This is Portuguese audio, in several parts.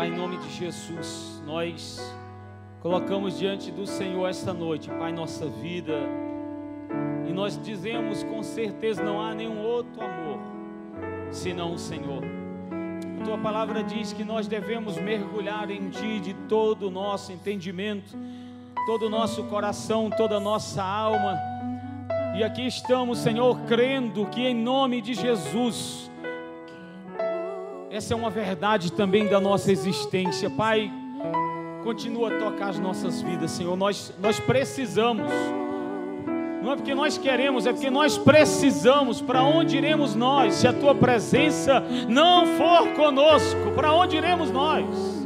Pai, em nome de Jesus, nós colocamos diante do Senhor esta noite, Pai, nossa vida, e nós dizemos com certeza: não há nenhum outro amor senão o Senhor. A tua palavra diz que nós devemos mergulhar em Ti de todo o nosso entendimento, todo o nosso coração, toda a nossa alma. E aqui estamos, Senhor, crendo que em nome de Jesus, essa é uma verdade também da nossa existência. Pai, continua a tocar as nossas vidas, Senhor. Nós, nós precisamos. Não é porque nós queremos, é porque nós precisamos. Para onde iremos nós? Se a tua presença não for conosco, para onde iremos nós?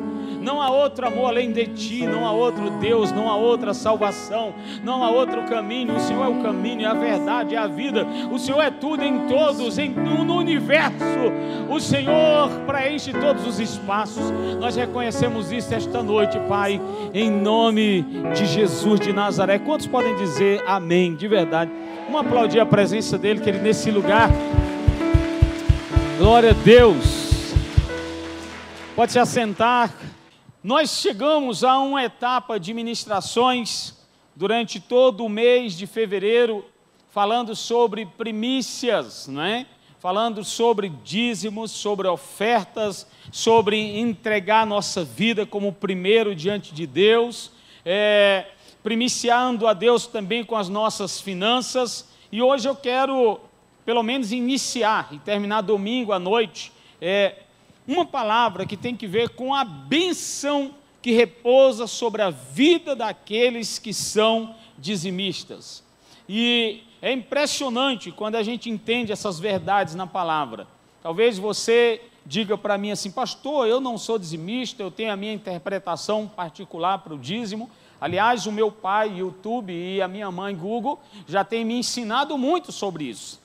Não há outro amor além de ti, não há outro Deus, não há outra salvação, não há outro caminho. O Senhor é o caminho, é a verdade, é a vida. O Senhor é tudo em todos, em, no universo. O Senhor preenche todos os espaços. Nós reconhecemos isso esta noite, Pai, em nome de Jesus de Nazaré. Quantos podem dizer amém, de verdade? Vamos aplaudir a presença dele, que ele nesse lugar. Glória a Deus. Pode se assentar. Nós chegamos a uma etapa de ministrações durante todo o mês de fevereiro, falando sobre primícias, não é? Falando sobre dízimos, sobre ofertas, sobre entregar nossa vida como primeiro diante de Deus, é, primiciando a Deus também com as nossas finanças. E hoje eu quero, pelo menos, iniciar e terminar domingo à noite, é, uma palavra que tem que ver com a benção que repousa sobre a vida daqueles que são dizimistas. E é impressionante quando a gente entende essas verdades na palavra. Talvez você diga para mim assim, pastor, eu não sou dizimista, eu tenho a minha interpretação particular para o dízimo. Aliás, o meu pai, YouTube, e a minha mãe, Google, já têm me ensinado muito sobre isso.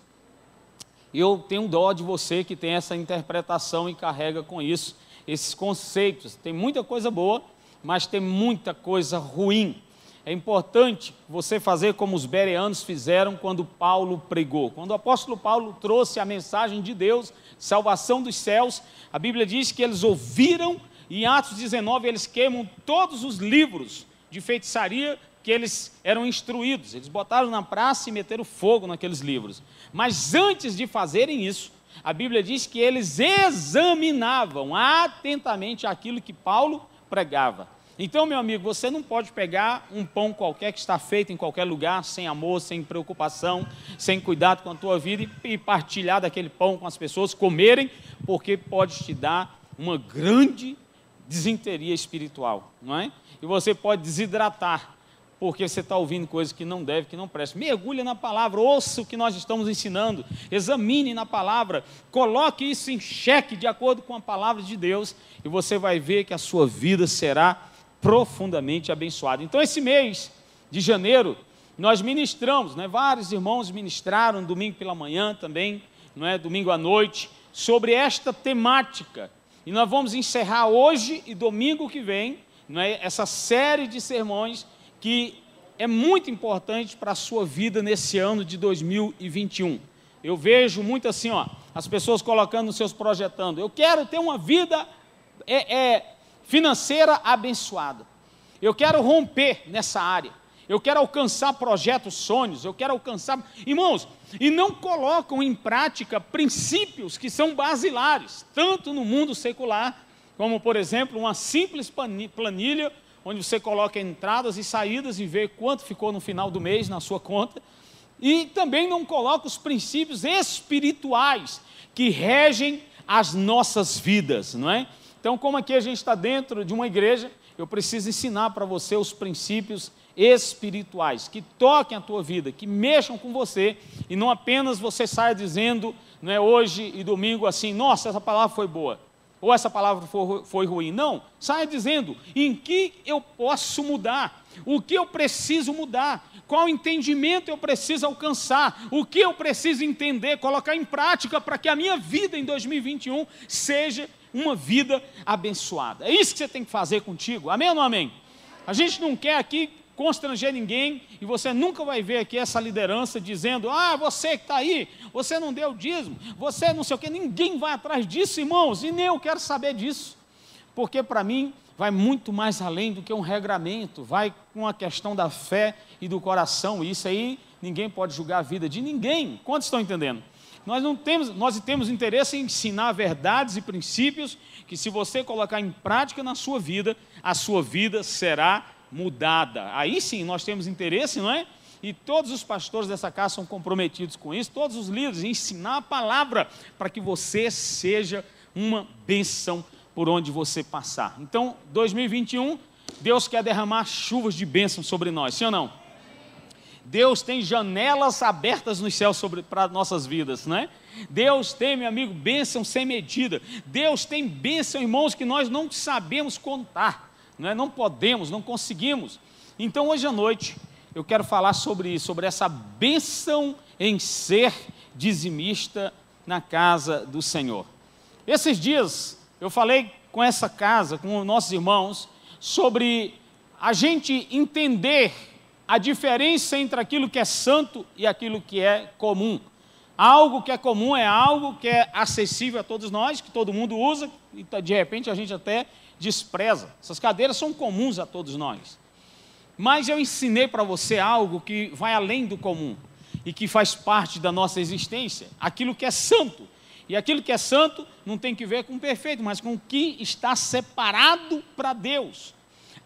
Eu tenho dó de você que tem essa interpretação e carrega com isso esses conceitos. Tem muita coisa boa, mas tem muita coisa ruim. É importante você fazer como os bereanos fizeram quando Paulo pregou. Quando o apóstolo Paulo trouxe a mensagem de Deus, salvação dos céus, a Bíblia diz que eles ouviram e em Atos 19 eles queimam todos os livros de feitiçaria que eles eram instruídos. Eles botaram na praça e meteram fogo naqueles livros. Mas antes de fazerem isso, a Bíblia diz que eles examinavam atentamente aquilo que Paulo pregava. Então, meu amigo, você não pode pegar um pão qualquer que está feito em qualquer lugar, sem amor, sem preocupação, sem cuidado com a tua vida e partilhar daquele pão com as pessoas, comerem, porque pode te dar uma grande desinteria espiritual, não é? E você pode desidratar porque você está ouvindo coisas que não deve, que não presta. Mergulhe na palavra, ouça o que nós estamos ensinando, examine na palavra, coloque isso em xeque de acordo com a palavra de Deus, e você vai ver que a sua vida será profundamente abençoada. Então, esse mês de janeiro, nós ministramos, né? vários irmãos ministraram domingo pela manhã também, não é? domingo à noite, sobre esta temática. E nós vamos encerrar hoje e domingo que vem não é? essa série de sermões que é muito importante para a sua vida nesse ano de 2021. Eu vejo muito assim, ó, as pessoas colocando seus projetando. Eu quero ter uma vida é, é, financeira abençoada. Eu quero romper nessa área. Eu quero alcançar projetos, sonhos. Eu quero alcançar. Irmãos, e não colocam em prática princípios que são basilares, tanto no mundo secular, como, por exemplo, uma simples planilha onde você coloca entradas e saídas e vê quanto ficou no final do mês na sua conta. E também não coloca os princípios espirituais que regem as nossas vidas, não é? Então, como aqui a gente está dentro de uma igreja, eu preciso ensinar para você os princípios espirituais que toquem a tua vida, que mexam com você e não apenas você saia dizendo, não é hoje e domingo assim, nossa, essa palavra foi boa ou essa palavra foi, ruim. Não, saia dizendo em que eu posso mudar, o que eu preciso mudar, qual entendimento eu preciso alcançar, o que eu preciso entender, colocar em prática para que a minha vida em 2021 seja uma vida abençoada. É isso que você tem que fazer contigo, amém ou não amém? A gente não quer aqui constranger ninguém, e você nunca vai ver aqui essa liderança dizendo: ah, você que está aí, você não deu dízimo, você não sei o que, ninguém vai atrás disso, irmãos, e nem eu quero saber disso, porque para mim vai muito mais além do que um regramento, vai com a questão da fé e do coração. E isso aí ninguém pode julgar a vida de ninguém. Quantos estão entendendo? Nós não temos, nós temos interesse em ensinar verdades e princípios que se você colocar em prática na sua vida, a sua vida será mudada. Aí sim nós temos interesse, não é? E todos os pastores dessa casa são comprometidos com isso, todos os líderes, ensinar a palavra para que você seja uma benção por onde você passar. Então, 2021, Deus quer derramar chuvas de bênção sobre nós, sim ou não? Deus tem janelas abertas nos céus para nossas vidas, não é? Deus tem, meu amigo, bênção sem medida. Deus tem bênção, irmãos, que nós não sabemos contar, não, é? não podemos, não conseguimos. Então, hoje à noite, eu quero falar sobre isso, sobre essa bênção em ser dizimista na casa do Senhor. Esses dias eu falei com essa casa, com os nossos irmãos, sobre a gente entender a diferença entre aquilo que é santo e aquilo que é comum. Algo que é comum é algo que é acessível a todos nós, que todo mundo usa, e de repente a gente até despreza. Essas cadeiras são comuns a todos nós. Mas eu ensinei para você algo que vai além do comum e que faz parte da nossa existência, aquilo que é santo. E aquilo que é santo não tem que ver com o perfeito, mas com o que está separado para Deus.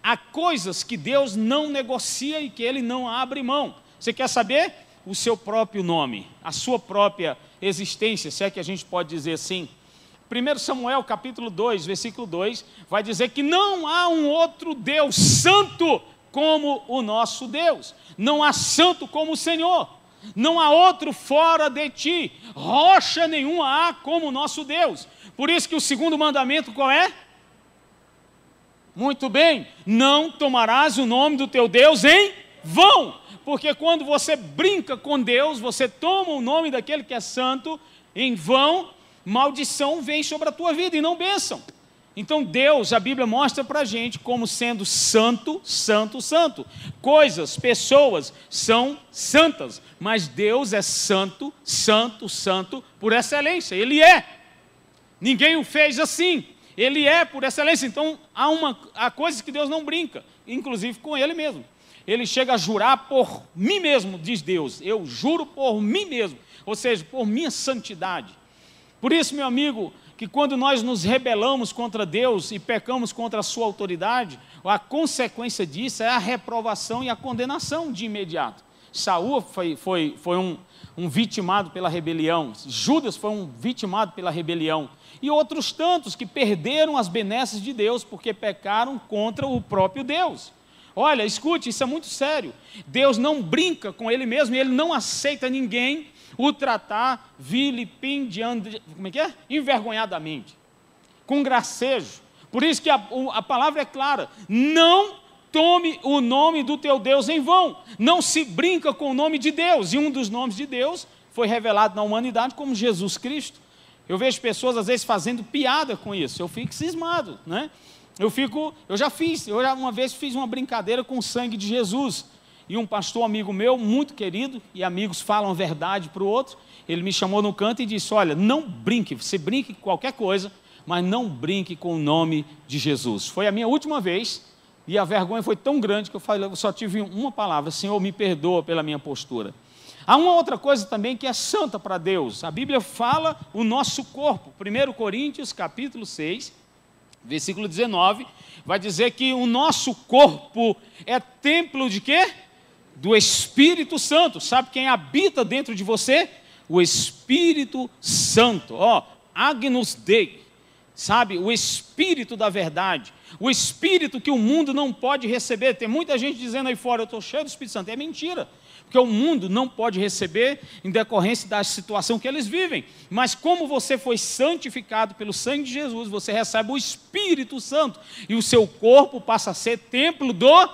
Há coisas que Deus não negocia e que Ele não abre mão. Você quer saber? O seu próprio nome, a sua própria existência, se é que a gente pode dizer assim. 1 Samuel capítulo 2, versículo 2, vai dizer que não há um outro Deus santo como o nosso Deus. Não há santo como o Senhor. Não há outro fora de ti. Rocha nenhuma há como o nosso Deus. Por isso que o segundo mandamento qual é? Muito bem, não tomarás o nome do teu Deus em vão. Porque quando você brinca com Deus, você toma o nome daquele que é santo em vão, maldição vem sobre a tua vida e não bênção. Então Deus, a Bíblia mostra para a gente como sendo santo, santo, santo. Coisas, pessoas são santas, mas Deus é santo, santo, santo por excelência. Ele é. Ninguém o fez assim. Ele é por excelência. Então há, uma, há coisas que Deus não brinca, inclusive com Ele mesmo. Ele chega a jurar por mim mesmo, diz Deus. Eu juro por mim mesmo, ou seja, por minha santidade. Por isso, meu amigo, que quando nós nos rebelamos contra Deus e pecamos contra a sua autoridade, a consequência disso é a reprovação e a condenação de imediato. Saul foi, foi, foi um, um vitimado pela rebelião, Judas foi um vitimado pela rebelião, e outros tantos que perderam as benesses de Deus porque pecaram contra o próprio Deus. Olha, escute, isso é muito sério. Deus não brinca com Ele mesmo, Ele não aceita ninguém o tratar vilipendiando, como é que é? Envergonhadamente, com gracejo. Por isso que a, a palavra é clara: não tome o nome do teu Deus em vão, não se brinca com o nome de Deus, e um dos nomes de Deus foi revelado na humanidade como Jesus Cristo. Eu vejo pessoas às vezes fazendo piada com isso, eu fico cismado, né? Eu fico, eu já fiz, eu já uma vez fiz uma brincadeira com o sangue de Jesus. E um pastor amigo meu, muito querido, e amigos falam a verdade para o outro, ele me chamou no canto e disse: Olha, não brinque, você brinque com qualquer coisa, mas não brinque com o nome de Jesus. Foi a minha última vez, e a vergonha foi tão grande que eu, falei, eu só tive uma palavra: Senhor, me perdoa pela minha postura. Há uma outra coisa também que é santa para Deus. A Bíblia fala o nosso corpo. 1 Coríntios, capítulo 6, versículo 19, vai dizer que o nosso corpo é templo de quê? Do Espírito Santo. Sabe quem habita dentro de você? O Espírito Santo. Ó, oh, Agnus Dei. Sabe, o Espírito da verdade, o Espírito que o mundo não pode receber. Tem muita gente dizendo aí fora, eu estou cheio do Espírito Santo. É mentira, porque o mundo não pode receber em decorrência da situação que eles vivem. Mas como você foi santificado pelo sangue de Jesus, você recebe o Espírito Santo e o seu corpo passa a ser templo do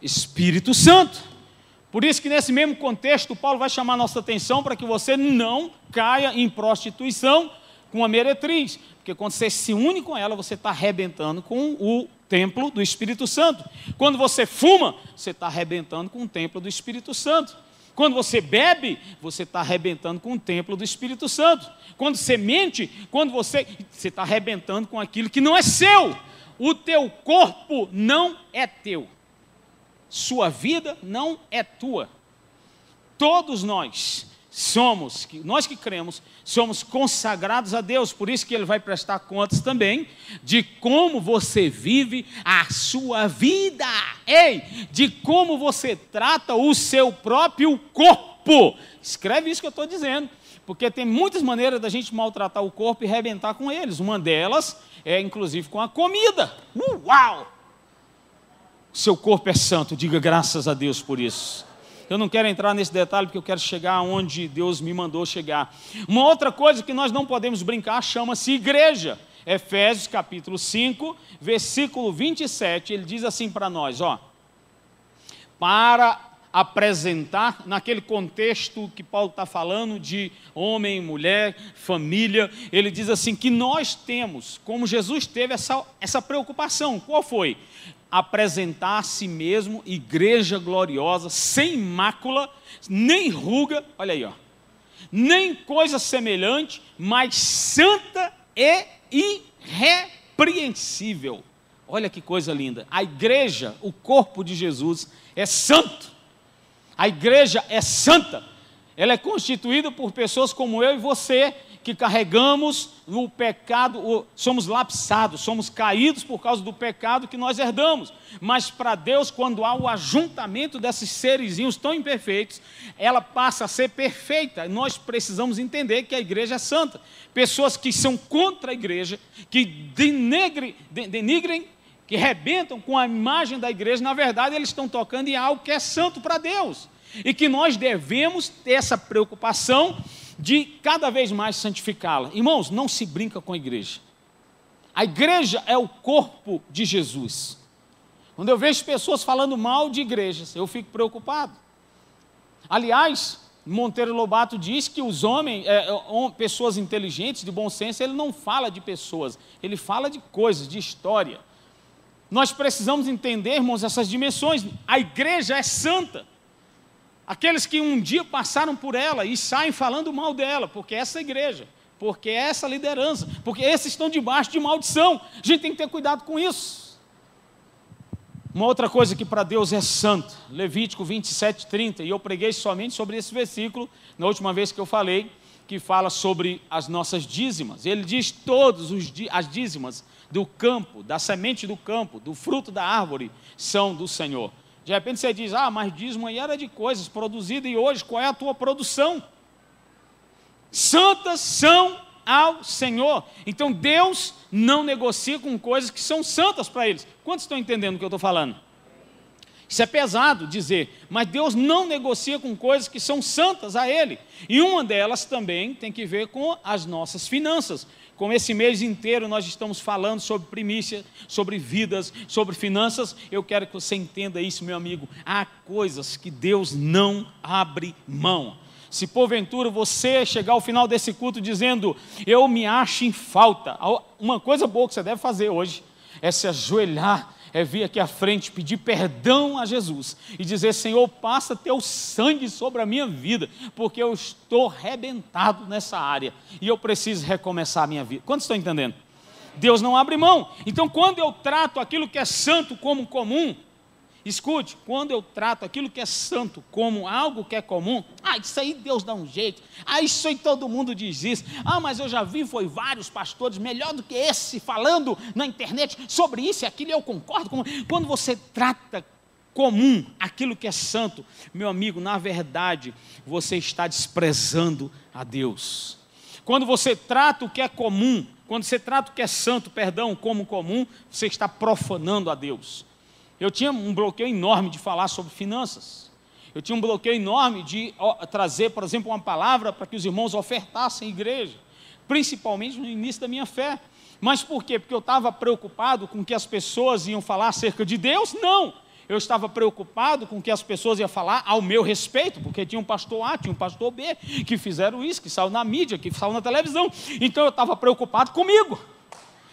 Espírito Santo. Por isso que nesse mesmo contexto, Paulo vai chamar nossa atenção para que você não caia em prostituição com a meretriz, porque quando você se une com ela, você está arrebentando com o templo do Espírito Santo. Quando você fuma, você está arrebentando com o templo do Espírito Santo. Quando você bebe, você está arrebentando com o templo do Espírito Santo. Quando você mente, quando você. Está arrebentando com aquilo que não é seu. o teu corpo não é teu. Sua vida não é tua. Todos nós somos, nós que cremos, somos consagrados a Deus, por isso que ele vai prestar contas também de como você vive a sua vida. Ei, de como você trata o seu próprio corpo. Escreve isso que eu estou dizendo. Porque tem muitas maneiras da gente maltratar o corpo e rebentar com eles. Uma delas é, inclusive, com a comida. Uau! Seu corpo é santo, diga graças a Deus por isso. Eu não quero entrar nesse detalhe porque eu quero chegar onde Deus me mandou chegar. Uma outra coisa que nós não podemos brincar chama-se igreja. Efésios capítulo 5, versículo 27, ele diz assim para nós, ó: Para apresentar, naquele contexto que Paulo está falando de homem, mulher, família, ele diz assim: que nós temos, como Jesus teve essa, essa preocupação, qual foi? Apresentar a si mesmo, igreja gloriosa, sem mácula, nem ruga, olha aí, ó, nem coisa semelhante, mas santa e irrepreensível. Olha que coisa linda. A igreja, o corpo de Jesus, é santo a igreja é santa. Ela é constituída por pessoas como eu e você, que carregamos o pecado, somos lapsados, somos caídos por causa do pecado que nós herdamos. Mas para Deus, quando há o ajuntamento desses serezinhos tão imperfeitos, ela passa a ser perfeita. Nós precisamos entender que a igreja é santa. Pessoas que são contra a igreja, que denigrem, denigrem que rebentam com a imagem da igreja, na verdade, eles estão tocando em algo que é santo para Deus. E que nós devemos ter essa preocupação de cada vez mais santificá-la. Irmãos, não se brinca com a igreja. A igreja é o corpo de Jesus. Quando eu vejo pessoas falando mal de igrejas, eu fico preocupado. Aliás, Monteiro Lobato diz que os homens, é, é pessoas inteligentes, de bom senso, ele não fala de pessoas, ele fala de coisas, de história. Nós precisamos entender, irmãos, essas dimensões. A igreja é santa. Aqueles que um dia passaram por ela e saem falando mal dela, porque é essa igreja, porque é essa liderança, porque esses estão debaixo de maldição. A gente tem que ter cuidado com isso. Uma outra coisa que para Deus é santo, Levítico 27, 30, e eu preguei somente sobre esse versículo na última vez que eu falei, que fala sobre as nossas dízimas. Ele diz todos os as dízimas do campo, da semente do campo, do fruto da árvore, são do Senhor. De repente você diz, ah, mas dízimo aí era de coisas produzidas e hoje qual é a tua produção? Santas são ao Senhor. Então Deus não negocia com coisas que são santas para eles. Quantos estão entendendo o que eu estou falando? Isso é pesado dizer, mas Deus não negocia com coisas que são santas a Ele. E uma delas também tem que ver com as nossas finanças. Como esse mês inteiro nós estamos falando sobre primícia, sobre vidas, sobre finanças, eu quero que você entenda isso, meu amigo. Há coisas que Deus não abre mão. Se porventura você chegar ao final desse culto dizendo, eu me acho em falta, uma coisa boa que você deve fazer hoje é se ajoelhar é vir aqui à frente pedir perdão a Jesus e dizer: Senhor, passa teu sangue sobre a minha vida, porque eu estou arrebentado nessa área e eu preciso recomeçar a minha vida. Quantos estão entendendo? Deus não abre mão. Então, quando eu trato aquilo que é santo como comum, Escute, quando eu trato aquilo que é santo como algo que é comum, ah, isso aí Deus dá um jeito, ah, isso aí todo mundo diz isso, ah, mas eu já vi, foi vários pastores, melhor do que esse, falando na internet sobre isso e aquilo, eu concordo com. Quando você trata comum aquilo que é santo, meu amigo, na verdade, você está desprezando a Deus. Quando você trata o que é comum, quando você trata o que é santo, perdão, como comum, você está profanando a Deus. Eu tinha um bloqueio enorme de falar sobre finanças. Eu tinha um bloqueio enorme de trazer, por exemplo, uma palavra para que os irmãos ofertassem igreja, principalmente no início da minha fé. Mas por quê? Porque eu estava preocupado com o que as pessoas iam falar acerca de Deus? Não. Eu estava preocupado com o que as pessoas iam falar ao meu respeito, porque tinha um pastor A, tinha um pastor B, que fizeram isso, que saiu na mídia, que saiu na televisão. Então eu estava preocupado comigo.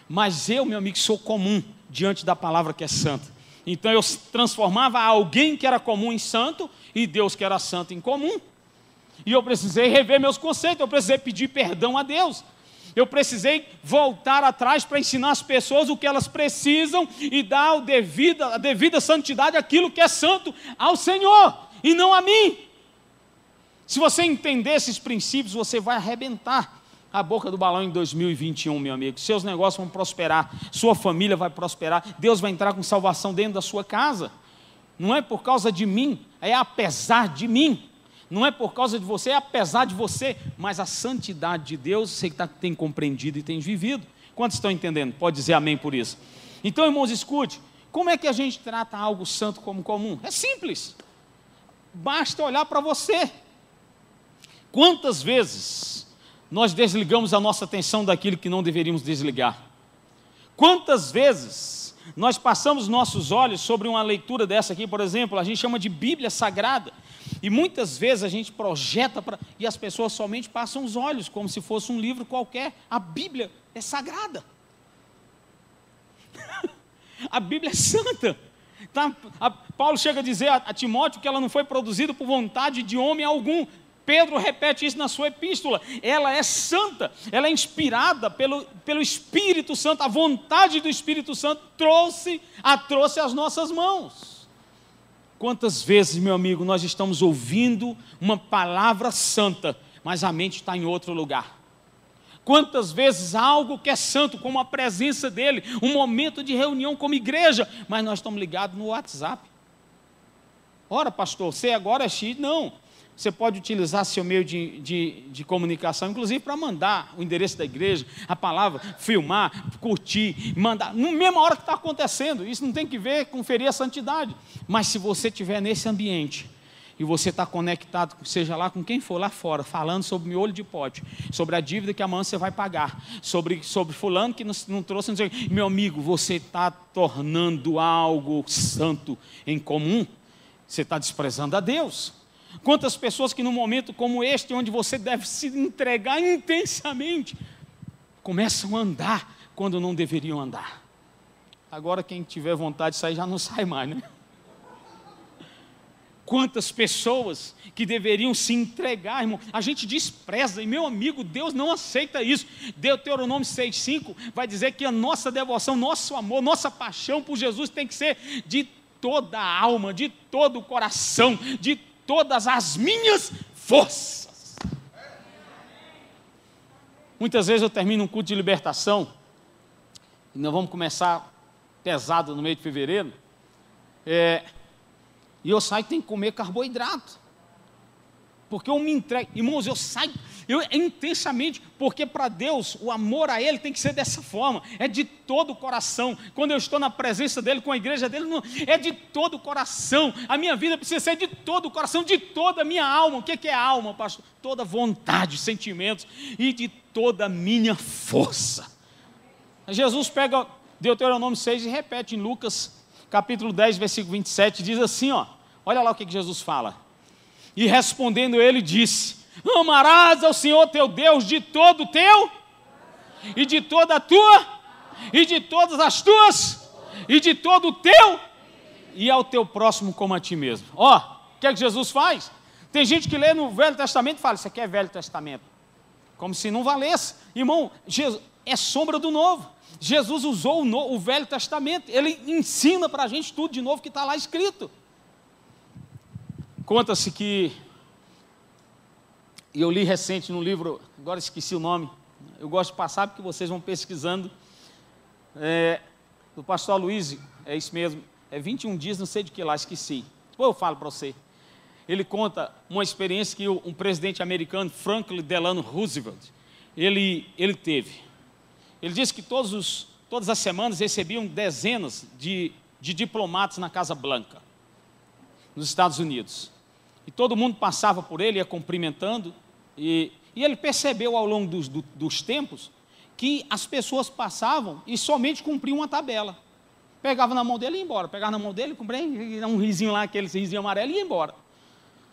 Mas eu, meu amigo, sou comum diante da palavra que é santa. Então eu transformava alguém que era comum em santo e Deus que era santo em comum. E eu precisei rever meus conceitos, eu precisei pedir perdão a Deus. Eu precisei voltar atrás para ensinar as pessoas o que elas precisam e dar devida, a devida santidade àquilo que é santo ao Senhor e não a mim. Se você entender esses princípios, você vai arrebentar a boca do balão em 2021, meu amigo. Seus negócios vão prosperar, sua família vai prosperar, Deus vai entrar com salvação dentro da sua casa. Não é por causa de mim, é apesar de mim. Não é por causa de você, é apesar de você, mas a santidade de Deus você tá, tem compreendido e tem vivido. Quantos estão entendendo? Pode dizer amém por isso. Então, irmãos, escute: como é que a gente trata algo santo como comum? É simples. Basta olhar para você. Quantas vezes nós desligamos a nossa atenção daquilo que não deveríamos desligar? Quantas vezes nós passamos nossos olhos sobre uma leitura dessa aqui, por exemplo, a gente chama de Bíblia Sagrada. E muitas vezes a gente projeta para. E as pessoas somente passam os olhos, como se fosse um livro qualquer. A Bíblia é sagrada. a Bíblia é santa. Tá? A, Paulo chega a dizer a, a Timóteo que ela não foi produzida por vontade de homem algum. Pedro repete isso na sua epístola. Ela é santa, ela é inspirada pelo, pelo Espírito Santo. A vontade do Espírito Santo trouxe a trouxe às nossas mãos. Quantas vezes, meu amigo, nós estamos ouvindo uma palavra santa, mas a mente está em outro lugar? Quantas vezes algo que é santo, como a presença dele, um momento de reunião como igreja, mas nós estamos ligados no WhatsApp. Ora, pastor, você agora é X? Não. Você pode utilizar seu meio de, de, de comunicação, inclusive para mandar o endereço da igreja, a palavra, filmar, curtir, mandar, na mesma hora que está acontecendo. Isso não tem que ver com ferir a santidade. Mas se você estiver nesse ambiente, e você está conectado, seja lá com quem for lá fora, falando sobre miolho de pote, sobre a dívida que amanhã você vai pagar, sobre, sobre fulano que não, não trouxe, não sei, meu amigo, você está tornando algo santo em comum, você está desprezando a Deus. Quantas pessoas que num momento como este, onde você deve se entregar intensamente, começam a andar quando não deveriam andar. Agora quem tiver vontade de sair já não sai mais, né? Quantas pessoas que deveriam se entregar, irmão, a gente despreza, e meu amigo, Deus não aceita isso. Deuteronômio 6,5 vai dizer que a nossa devoção, nosso amor, nossa paixão por Jesus tem que ser de toda a alma, de todo o coração, de todas as minhas forças. Muitas vezes eu termino um culto de libertação, e nós vamos começar pesado no meio de fevereiro, é, e eu saio e tenho que comer carboidrato. Porque eu me entrego, irmãos, eu saio eu, intensamente, porque para Deus o amor a Ele tem que ser dessa forma, é de todo o coração. Quando eu estou na presença dEle, com a igreja dEle, não, é de todo o coração. A minha vida precisa ser de todo o coração, de toda a minha alma. O que é alma, pastor? Toda vontade, sentimentos e de toda a minha força. Jesus pega Deuteronômio 6 e repete em Lucas capítulo 10, versículo 27, diz assim: ó, olha lá o que Jesus fala. E respondendo ele, disse: Amarás ao Senhor teu Deus de todo o teu, e de toda a tua, e de todas as tuas, e de todo o teu, e ao teu próximo como a ti mesmo. Ó, o que é que Jesus faz? Tem gente que lê no Velho Testamento e fala: Isso aqui é Velho Testamento. Como se não valesse. Irmão, Jesus, é sombra do novo. Jesus usou o, no, o Velho Testamento. Ele ensina para a gente tudo de novo que está lá escrito. Conta-se que e eu li recente no livro, agora esqueci o nome, eu gosto de passar porque vocês vão pesquisando, é, do pastor Luiz, é isso mesmo, é 21 dias, não sei de que lá, esqueci. Depois eu falo para você. Ele conta uma experiência que um presidente americano, Franklin Delano Roosevelt, ele, ele teve. Ele disse que todos os, todas as semanas recebiam dezenas de, de diplomatas na Casa Branca, nos Estados Unidos. E todo mundo passava por ele, ia cumprimentando, e, e ele percebeu ao longo dos, do, dos tempos que as pessoas passavam e somente cumpriam uma tabela. Pegava na mão dele e ia embora. Pegava na mão dele, cumpria um risinho lá, aquele risinho amarelo e ia embora.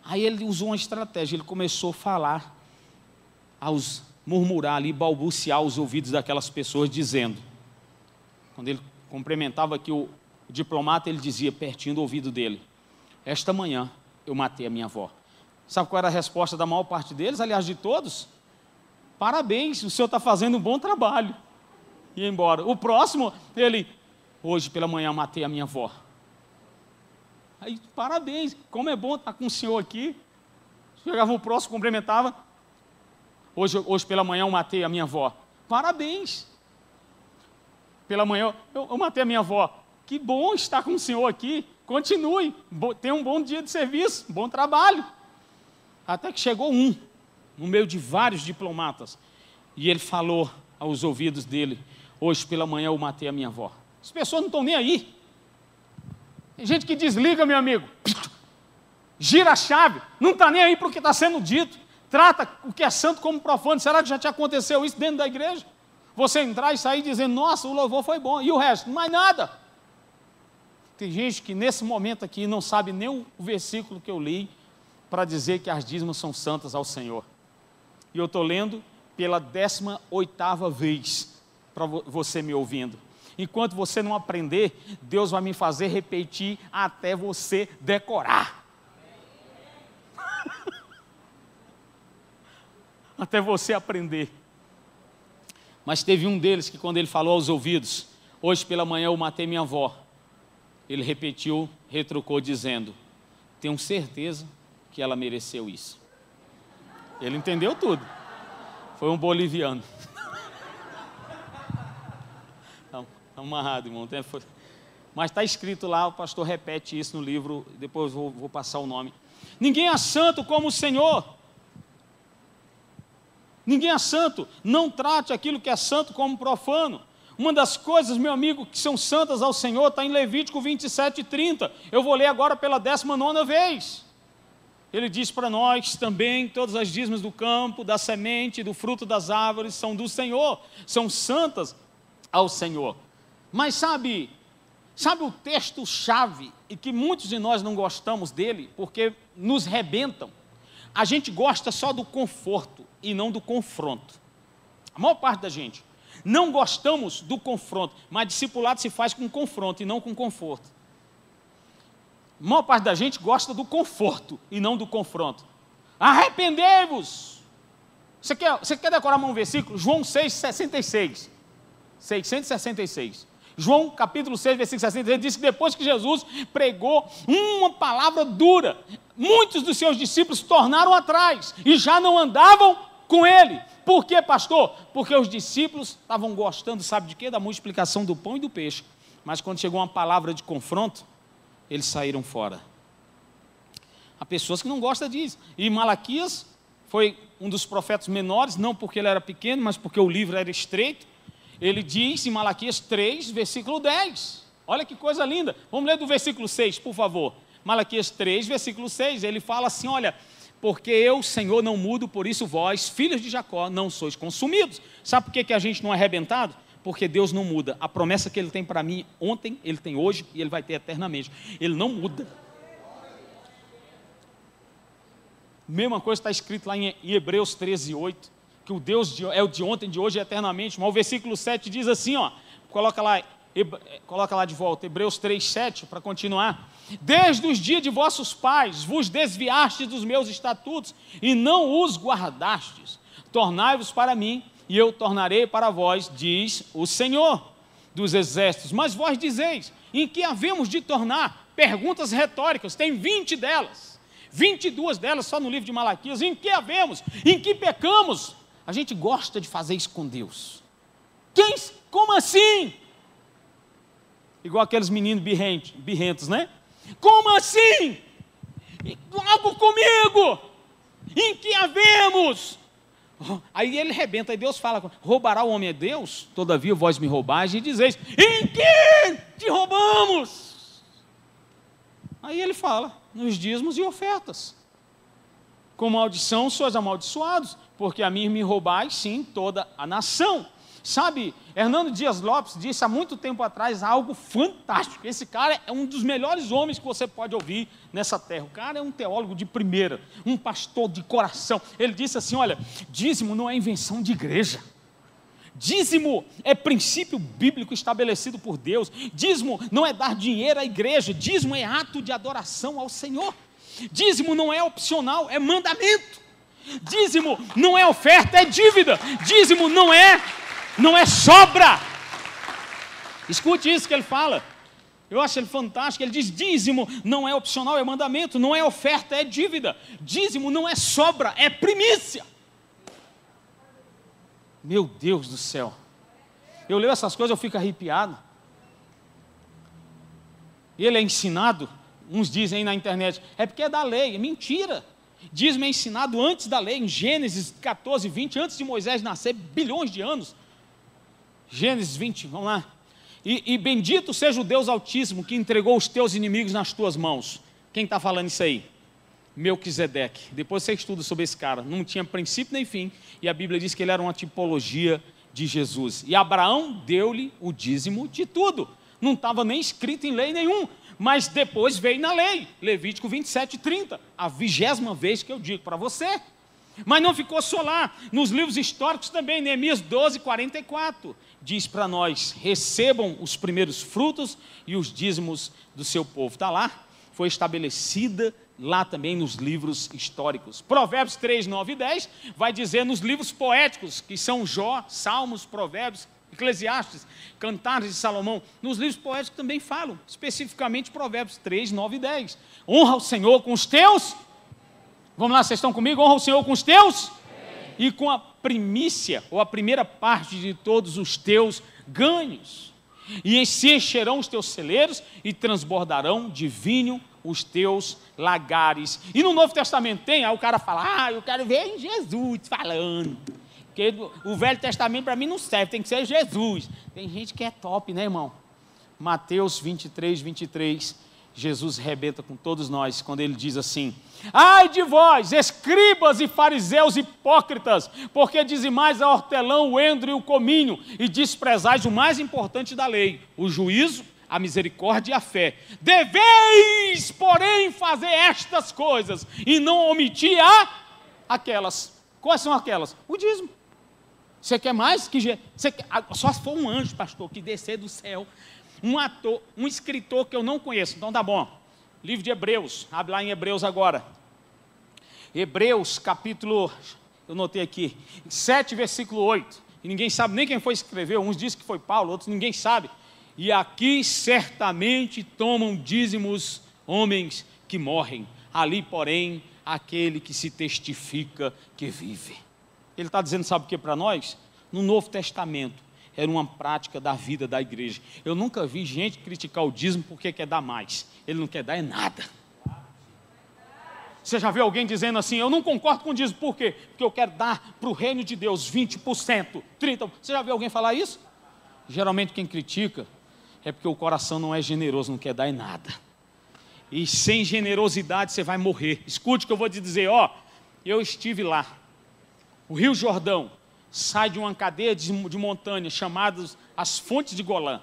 Aí ele usou uma estratégia, ele começou a falar, aos murmurar ali, balbuciar os ouvidos daquelas pessoas, dizendo. Quando ele cumprimentava aqui o, o diplomata, ele dizia pertinho do ouvido dele: Esta manhã eu matei a minha avó. Sabe qual era a resposta da maior parte deles, aliás, de todos? parabéns, o senhor está fazendo um bom trabalho. E embora. O próximo, ele, hoje pela manhã matei a minha avó. Aí, parabéns, como é bom estar com o senhor aqui. Chegava o próximo, cumprimentava. Hoje, hoje pela manhã eu matei a minha avó. Parabéns. Pela manhã eu, eu matei a minha avó. Que bom estar com o senhor aqui. Continue. Tenha um bom dia de serviço, bom trabalho. Até que chegou um, no meio de vários diplomatas. E ele falou aos ouvidos dele: Hoje pela manhã eu matei a minha avó. As pessoas não estão nem aí. Tem gente que desliga, meu amigo. Gira a chave. Não está nem aí para o que está sendo dito. Trata o que é santo como profano. Será que já te aconteceu isso dentro da igreja? Você entrar e sair dizendo, nossa, o louvor foi bom. E o resto? Mais nada. Tem gente que nesse momento aqui não sabe nem o versículo que eu li para dizer que as dízimas são santas ao Senhor. E eu estou lendo pela décima oitava vez para você me ouvindo. Enquanto você não aprender, Deus vai me fazer repetir até você decorar. até você aprender. Mas teve um deles que, quando ele falou aos ouvidos, hoje pela manhã eu matei minha avó, ele repetiu, retrucou, dizendo: Tenho certeza que ela mereceu isso. Ele entendeu tudo. Foi um boliviano. Está amarrado, irmão. Mas está escrito lá, o pastor repete isso no livro, depois vou, vou passar o nome. Ninguém é santo como o Senhor. Ninguém é santo. Não trate aquilo que é santo como profano. Uma das coisas, meu amigo, que são santas ao Senhor está em Levítico 27 e 30. Eu vou ler agora pela 19 vez. Ele diz para nós também: todas as dízimas do campo, da semente, do fruto das árvores são do Senhor, são santas ao Senhor. Mas sabe, sabe o texto-chave e que muitos de nós não gostamos dele porque nos rebentam? A gente gosta só do conforto e não do confronto. A maior parte da gente. Não gostamos do confronto, mas discipulado se faz com confronto e não com conforto. A maior parte da gente gosta do conforto e não do confronto. Arrependei-vos! Você quer, você quer decorar um versículo? João 6, 66. 666. João capítulo 6, versículo 63, diz que depois que Jesus pregou uma palavra dura, muitos dos seus discípulos tornaram atrás e já não andavam com ele. Por quê, pastor? Porque os discípulos estavam gostando, sabe de quê? Da multiplicação do pão e do peixe. Mas quando chegou uma palavra de confronto, eles saíram fora. Há pessoas que não gostam disso. E Malaquias foi um dos profetas menores, não porque ele era pequeno, mas porque o livro era estreito. Ele diz em Malaquias 3, versículo 10. Olha que coisa linda. Vamos ler do versículo 6, por favor. Malaquias 3, versículo 6. Ele fala assim: Olha, porque eu, Senhor, não mudo, por isso vós, filhos de Jacó, não sois consumidos. Sabe por que, que a gente não é arrebentado? Porque Deus não muda. A promessa que Ele tem para mim ontem, Ele tem hoje e Ele vai ter eternamente. Ele não muda. Mesma coisa está escrito lá em Hebreus 13, 8 que o Deus de, é o de ontem, de hoje e eternamente. Mas o versículo 7 diz assim, ó, coloca lá, coloca lá de volta, Hebreus 3, 7, para continuar. Desde os dias de vossos pais vos desviastes dos meus estatutos e não os guardastes. Tornai-vos para mim e eu tornarei para vós, diz o Senhor dos exércitos. Mas vós dizeis, em que havemos de tornar? Perguntas retóricas, tem 20 delas. 22 delas só no livro de Malaquias. Em que havemos? Em que pecamos? A gente gosta de fazer isso com Deus. Quem? Como assim? Igual aqueles meninos birrentos, né? Como assim? Algo comigo? Em que havemos? Aí ele rebenta, aí Deus fala: roubará o homem a Deus? Todavia vós me roubais e dizeis: em que te roubamos? Aí ele fala: nos dízimos e ofertas. Com maldição sois amaldiçoados, porque a mim me roubais, sim, toda a nação. Sabe, Hernando Dias Lopes disse há muito tempo atrás algo fantástico. Esse cara é um dos melhores homens que você pode ouvir nessa terra. O cara é um teólogo de primeira, um pastor de coração. Ele disse assim: olha, dízimo não é invenção de igreja. Dízimo é princípio bíblico estabelecido por Deus. Dízimo não é dar dinheiro à igreja. Dízimo é ato de adoração ao Senhor. Dízimo não é opcional, é mandamento. Dízimo não é oferta, é dívida. Dízimo não é, não é sobra. Escute isso que ele fala. Eu acho ele fantástico. Ele diz: dízimo não é opcional, é mandamento, não é oferta, é dívida. Dízimo não é sobra, é primícia. Meu Deus do céu. Eu leio essas coisas, eu fico arrepiado. Ele é ensinado, uns dizem na internet, é porque é da lei, é mentira. Dízimo é ensinado antes da lei, em Gênesis 14, 20, antes de Moisés nascer, bilhões de anos. Gênesis 20, vamos lá. E, e bendito seja o Deus Altíssimo que entregou os teus inimigos nas tuas mãos. Quem está falando isso aí? Melquisedeque. Depois você estuda sobre esse cara. Não tinha princípio nem fim. E a Bíblia diz que ele era uma tipologia de Jesus. E Abraão deu-lhe o dízimo de tudo. Não estava nem escrito em lei nenhum. Mas depois veio na lei. Levítico 27, 30. A vigésima vez que eu digo para você. Mas não ficou só lá. Nos livros históricos também, Neemias 12, 44 diz para nós: recebam os primeiros frutos e os dízimos do seu povo. Está lá, foi estabelecida lá também nos livros históricos. Provérbios 3, 9 e 10 vai dizer nos livros poéticos, que são Jó, Salmos, Provérbios, Eclesiastes, Cantares de Salomão. Nos livros poéticos também falam, especificamente Provérbios 3, 9 e 10. Honra o Senhor com os teus. Vamos lá, vocês estão comigo? Honra o Senhor com os teus e com a primícia, ou a primeira parte de todos os teus ganhos. E se encherão os teus celeiros e transbordarão de vinho os teus lagares. E no Novo Testamento tem, aí o cara fala, ah, eu quero ver Jesus falando. Porque o Velho Testamento para mim não serve, tem que ser Jesus. Tem gente que é top, né, irmão? Mateus 23, 23 Jesus rebenta com todos nós quando ele diz assim: Ai de vós, escribas e fariseus hipócritas, porque dizimais a hortelão, o endro e o cominho, e desprezais o mais importante da lei, o juízo, a misericórdia e a fé. Deveis, porém, fazer estas coisas e não omitir a aquelas. Quais são aquelas? O dízimo. Você quer mais que você quer, só se for um anjo, pastor, que descer do céu um ator, um escritor que eu não conheço. Então tá bom. Livro de Hebreus, abre lá em Hebreus agora. Hebreus, capítulo, eu notei aqui, 7, versículo 8. E ninguém sabe nem quem foi escrever, uns dizem que foi Paulo, outros ninguém sabe. E aqui certamente tomam dízimos homens que morrem. Ali, porém, aquele que se testifica que vive. Ele está dizendo, sabe o que para nós? No Novo Testamento, era uma prática da vida da igreja. Eu nunca vi gente criticar o dízimo porque quer dar mais. Ele não quer dar é nada. Você já viu alguém dizendo assim, eu não concordo com o dízimo, por quê? Porque eu quero dar para o reino de Deus 20%, 30%. Você já viu alguém falar isso? Geralmente quem critica é porque o coração não é generoso, não quer dar em nada. E sem generosidade você vai morrer. Escute o que eu vou te dizer, ó. Eu estive lá. O Rio Jordão, sai de uma cadeia de, de montanhas chamadas as Fontes de Golã.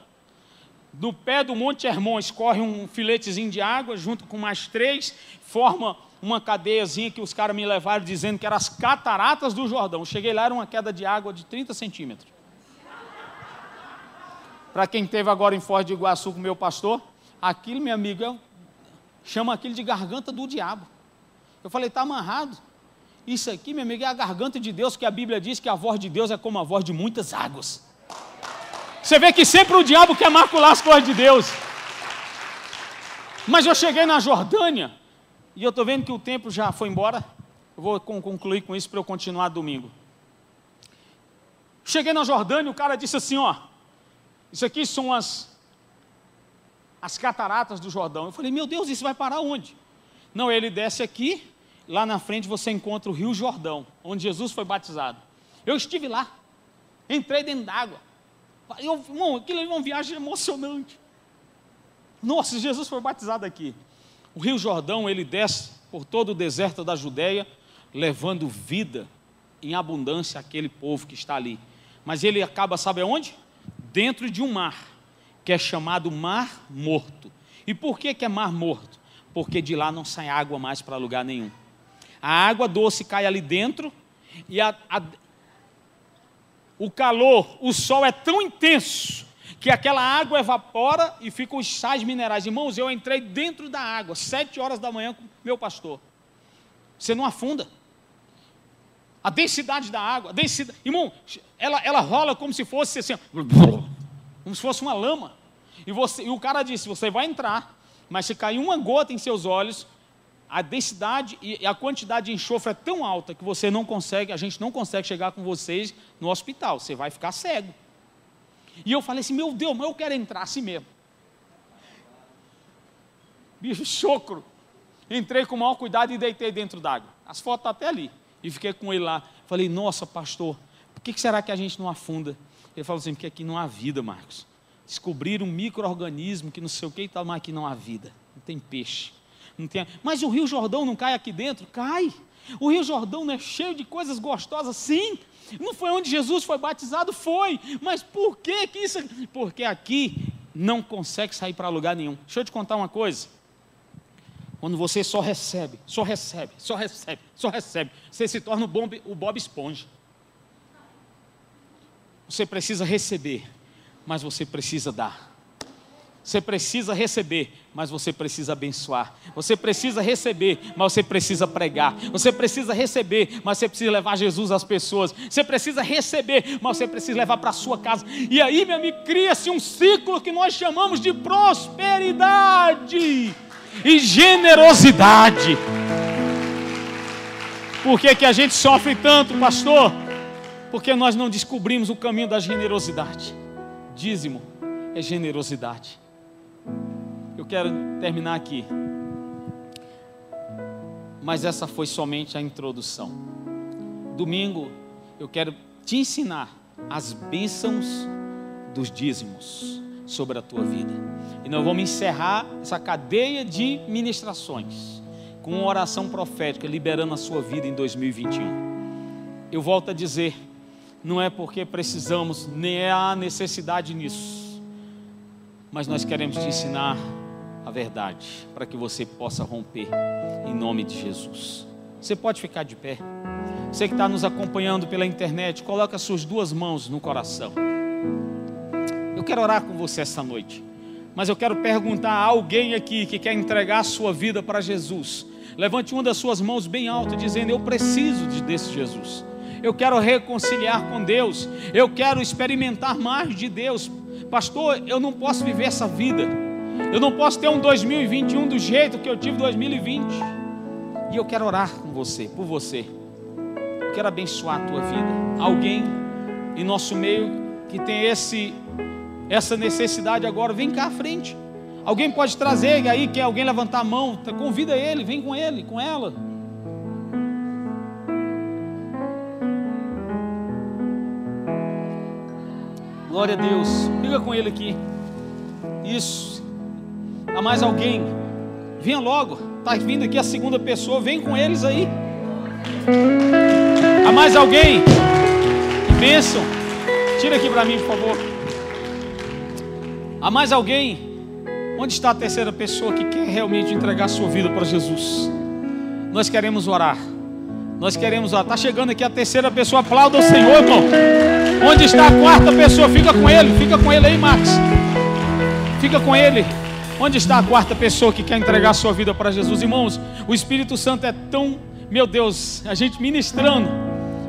Do pé do Monte Hermon escorre um filetezinho de água, junto com mais três, forma uma cadeiazinha que os caras me levaram dizendo que eram as cataratas do Jordão. Cheguei lá, era uma queda de água de 30 centímetros. Para quem teve agora em Foz de Iguaçu com meu pastor, aquilo, meu amigo, chama aquilo de garganta do diabo. Eu falei, está amarrado. Isso aqui, meu amigo, é a garganta de Deus, que a Bíblia diz que a voz de Deus é como a voz de muitas águas. Você vê que sempre o diabo quer macular as coisas de Deus. Mas eu cheguei na Jordânia, e eu estou vendo que o tempo já foi embora. Eu vou concluir com isso para eu continuar domingo. Cheguei na Jordânia, o cara disse assim: ó, isso aqui são as, as cataratas do Jordão. Eu falei, meu Deus, isso vai parar onde? Não, ele desce aqui, lá na frente você encontra o Rio Jordão, onde Jesus foi batizado. Eu estive lá, entrei dentro d'água. Eu, irmão, aquilo é uma viagem emocionante. Nossa, Jesus foi batizado aqui. O Rio Jordão, ele desce por todo o deserto da Judéia, levando vida em abundância àquele povo que está ali. Mas ele acaba, sabe aonde? Dentro de um mar, que é chamado Mar Morto. E por que, que é Mar Morto? Porque de lá não sai água mais para lugar nenhum a água doce cai ali dentro e a, a, o calor, o sol é tão intenso que aquela água evapora e ficam os sais minerais. Irmãos, eu entrei dentro da água, sete horas da manhã com meu pastor. Você não afunda. A densidade da água, a densidade. Irmão, ela, ela rola como se fosse assim, como se fosse uma lama. E, você, e o cara disse: você vai entrar, mas se cair uma gota em seus olhos, a densidade e a quantidade de enxofre é tão alta que você não consegue, a gente não consegue chegar com vocês no hospital, você vai ficar cego. E eu falei assim: meu Deus, mas eu quero entrar assim mesmo. Bicho, chocro. Entrei com o maior cuidado e deitei dentro d'água. As fotos estão tá até ali. E fiquei com ele lá. Falei, nossa, pastor, por que será que a gente não afunda? Ele falou assim, porque aqui não há vida, Marcos. Descobriram um micro-organismo que não sei o que e tal, mas aqui não há vida. Não tem peixe. Não tem... Mas o Rio Jordão não cai aqui dentro? Cai. O Rio Jordão não é cheio de coisas gostosas? Sim. Não foi onde Jesus foi batizado? Foi. Mas por que, que isso? Porque aqui não consegue sair para lugar nenhum. Deixa eu te contar uma coisa. Quando você só recebe, só recebe, só recebe, só recebe, você se torna o Bob, o Bob Esponja. Você precisa receber, mas você precisa dar. Você precisa receber, mas você precisa abençoar. Você precisa receber, mas você precisa pregar. Você precisa receber, mas você precisa levar Jesus às pessoas. Você precisa receber, mas você precisa levar para a sua casa. E aí, meu amigo, cria-se um ciclo que nós chamamos de prosperidade e generosidade. Por que, que a gente sofre tanto, pastor? Porque nós não descobrimos o caminho da generosidade. Dízimo é generosidade. Eu quero terminar aqui. Mas essa foi somente a introdução. Domingo eu quero te ensinar as bênçãos dos dízimos sobre a tua vida. E nós vamos encerrar essa cadeia de ministrações com uma oração profética liberando a sua vida em 2021. Eu volto a dizer, não é porque precisamos, nem há necessidade nisso, mas nós queremos te ensinar a verdade para que você possa romper em nome de Jesus. Você pode ficar de pé. Você que está nos acompanhando pela internet, coloque as suas duas mãos no coração. Eu quero orar com você essa noite. Mas eu quero perguntar a alguém aqui que quer entregar a sua vida para Jesus. Levante uma das suas mãos bem alto, dizendo: Eu preciso desse Jesus. Eu quero reconciliar com Deus. Eu quero experimentar mais de Deus. Pastor, eu não posso viver essa vida. Eu não posso ter um 2021 do jeito que eu tive 2020. E eu quero orar com você, por você. Eu quero abençoar a tua vida. Alguém em nosso meio que tem esse essa necessidade agora, vem cá à frente. Alguém pode trazer aí, quer alguém levantar a mão, convida ele, vem com ele, com ela. Glória a Deus. Fica com ele aqui. Isso. Há mais alguém? Venha logo. Está vindo aqui a segunda pessoa. Vem com eles aí. Há mais alguém? Bênção. Tira aqui para mim, por favor. Há mais alguém? Onde está a terceira pessoa que quer realmente entregar sua vida para Jesus? Nós queremos orar. Nós queremos orar. Está chegando aqui a terceira pessoa. Aplauda o Senhor, irmão. Onde está a quarta pessoa? Fica com ele. Fica com ele aí, Max. Fica com ele. Onde está a quarta pessoa que quer entregar sua vida para Jesus? Irmãos, o Espírito Santo é tão, meu Deus, a gente ministrando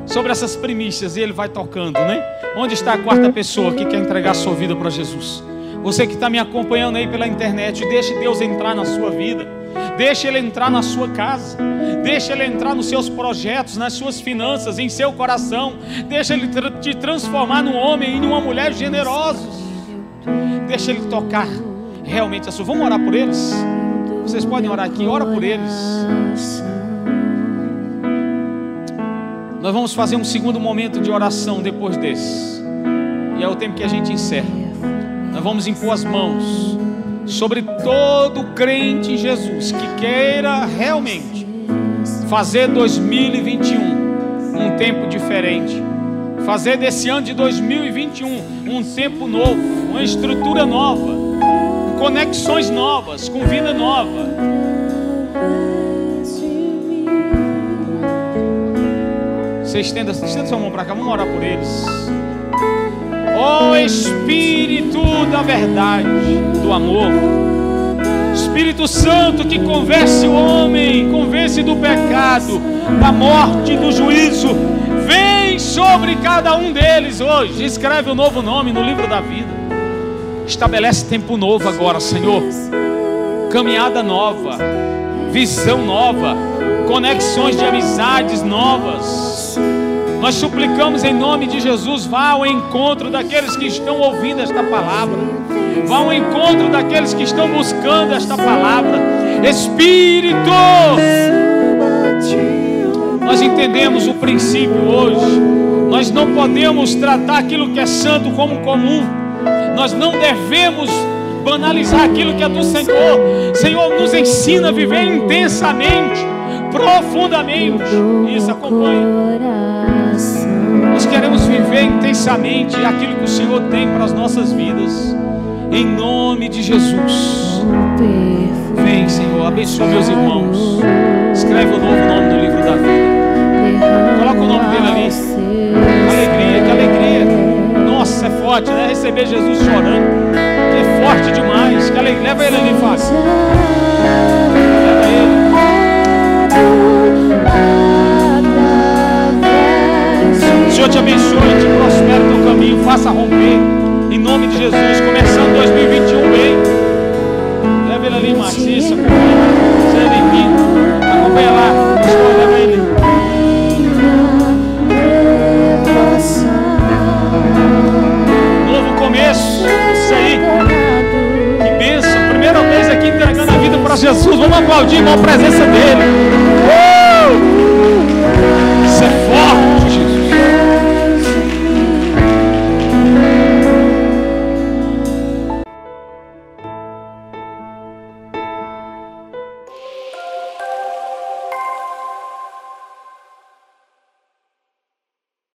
sobre essas primícias e ele vai tocando, né? Onde está a quarta pessoa que quer entregar sua vida para Jesus? Você que está me acompanhando aí pela internet, deixe Deus entrar na sua vida. Deixe Ele entrar na sua casa. Deixe Ele entrar nos seus projetos, nas suas finanças, em seu coração. Deixe Ele te transformar num homem e numa mulher generosos. Deixe Ele tocar realmente a sua. Vamos orar por eles? Vocês podem orar aqui, ora por eles. Nós vamos fazer um segundo momento de oração depois desse. E é o tempo que a gente encerra nós vamos impor as mãos sobre todo crente em Jesus que queira realmente fazer 2021 um tempo diferente, fazer desse ano de 2021 um tempo novo, uma estrutura nova, conexões novas, com vida nova. Você estenda, estenda sua mão para cá, vamos orar por eles. Ó oh, Espírito da verdade, do amor. Espírito Santo que convence o homem, convence do pecado, da morte, do juízo. Vem sobre cada um deles hoje. Escreve o um novo nome no livro da vida. Estabelece tempo novo agora, Senhor. Caminhada nova, visão nova, conexões de amizades novas. Nós suplicamos em nome de Jesus, vá ao encontro daqueles que estão ouvindo esta palavra. Vá ao encontro daqueles que estão buscando esta palavra. Espírito, nós entendemos o princípio hoje. Nós não podemos tratar aquilo que é santo como comum. Nós não devemos banalizar aquilo que é do Senhor. Senhor, nos ensina a viver intensamente, profundamente. Isso acompanha. Nós queremos viver intensamente aquilo que o Senhor tem para as nossas vidas. Em nome de Jesus. Vem, Senhor, abençoa meus irmãos. Escreve o novo nome no livro da vida. Coloca o nome dele ali. Que alegria, que alegria. Nossa, é forte, né? Receber Jesus chorando. É forte demais. Que alegria. Leva ele ali, Fábio. Leva te abençoe, te prospere no caminho, faça romper. Em nome de Jesus, começando 2021 bem. Leva ele ali, Marcícia, acompanha. Acompanha lá. Pastor, ele. Novo começo, isso aí. Que bênção. Primeira vez aqui entregando a vida para Jesus. Vamos aplaudir, irmão, a presença dele. Uh! Isso é forte.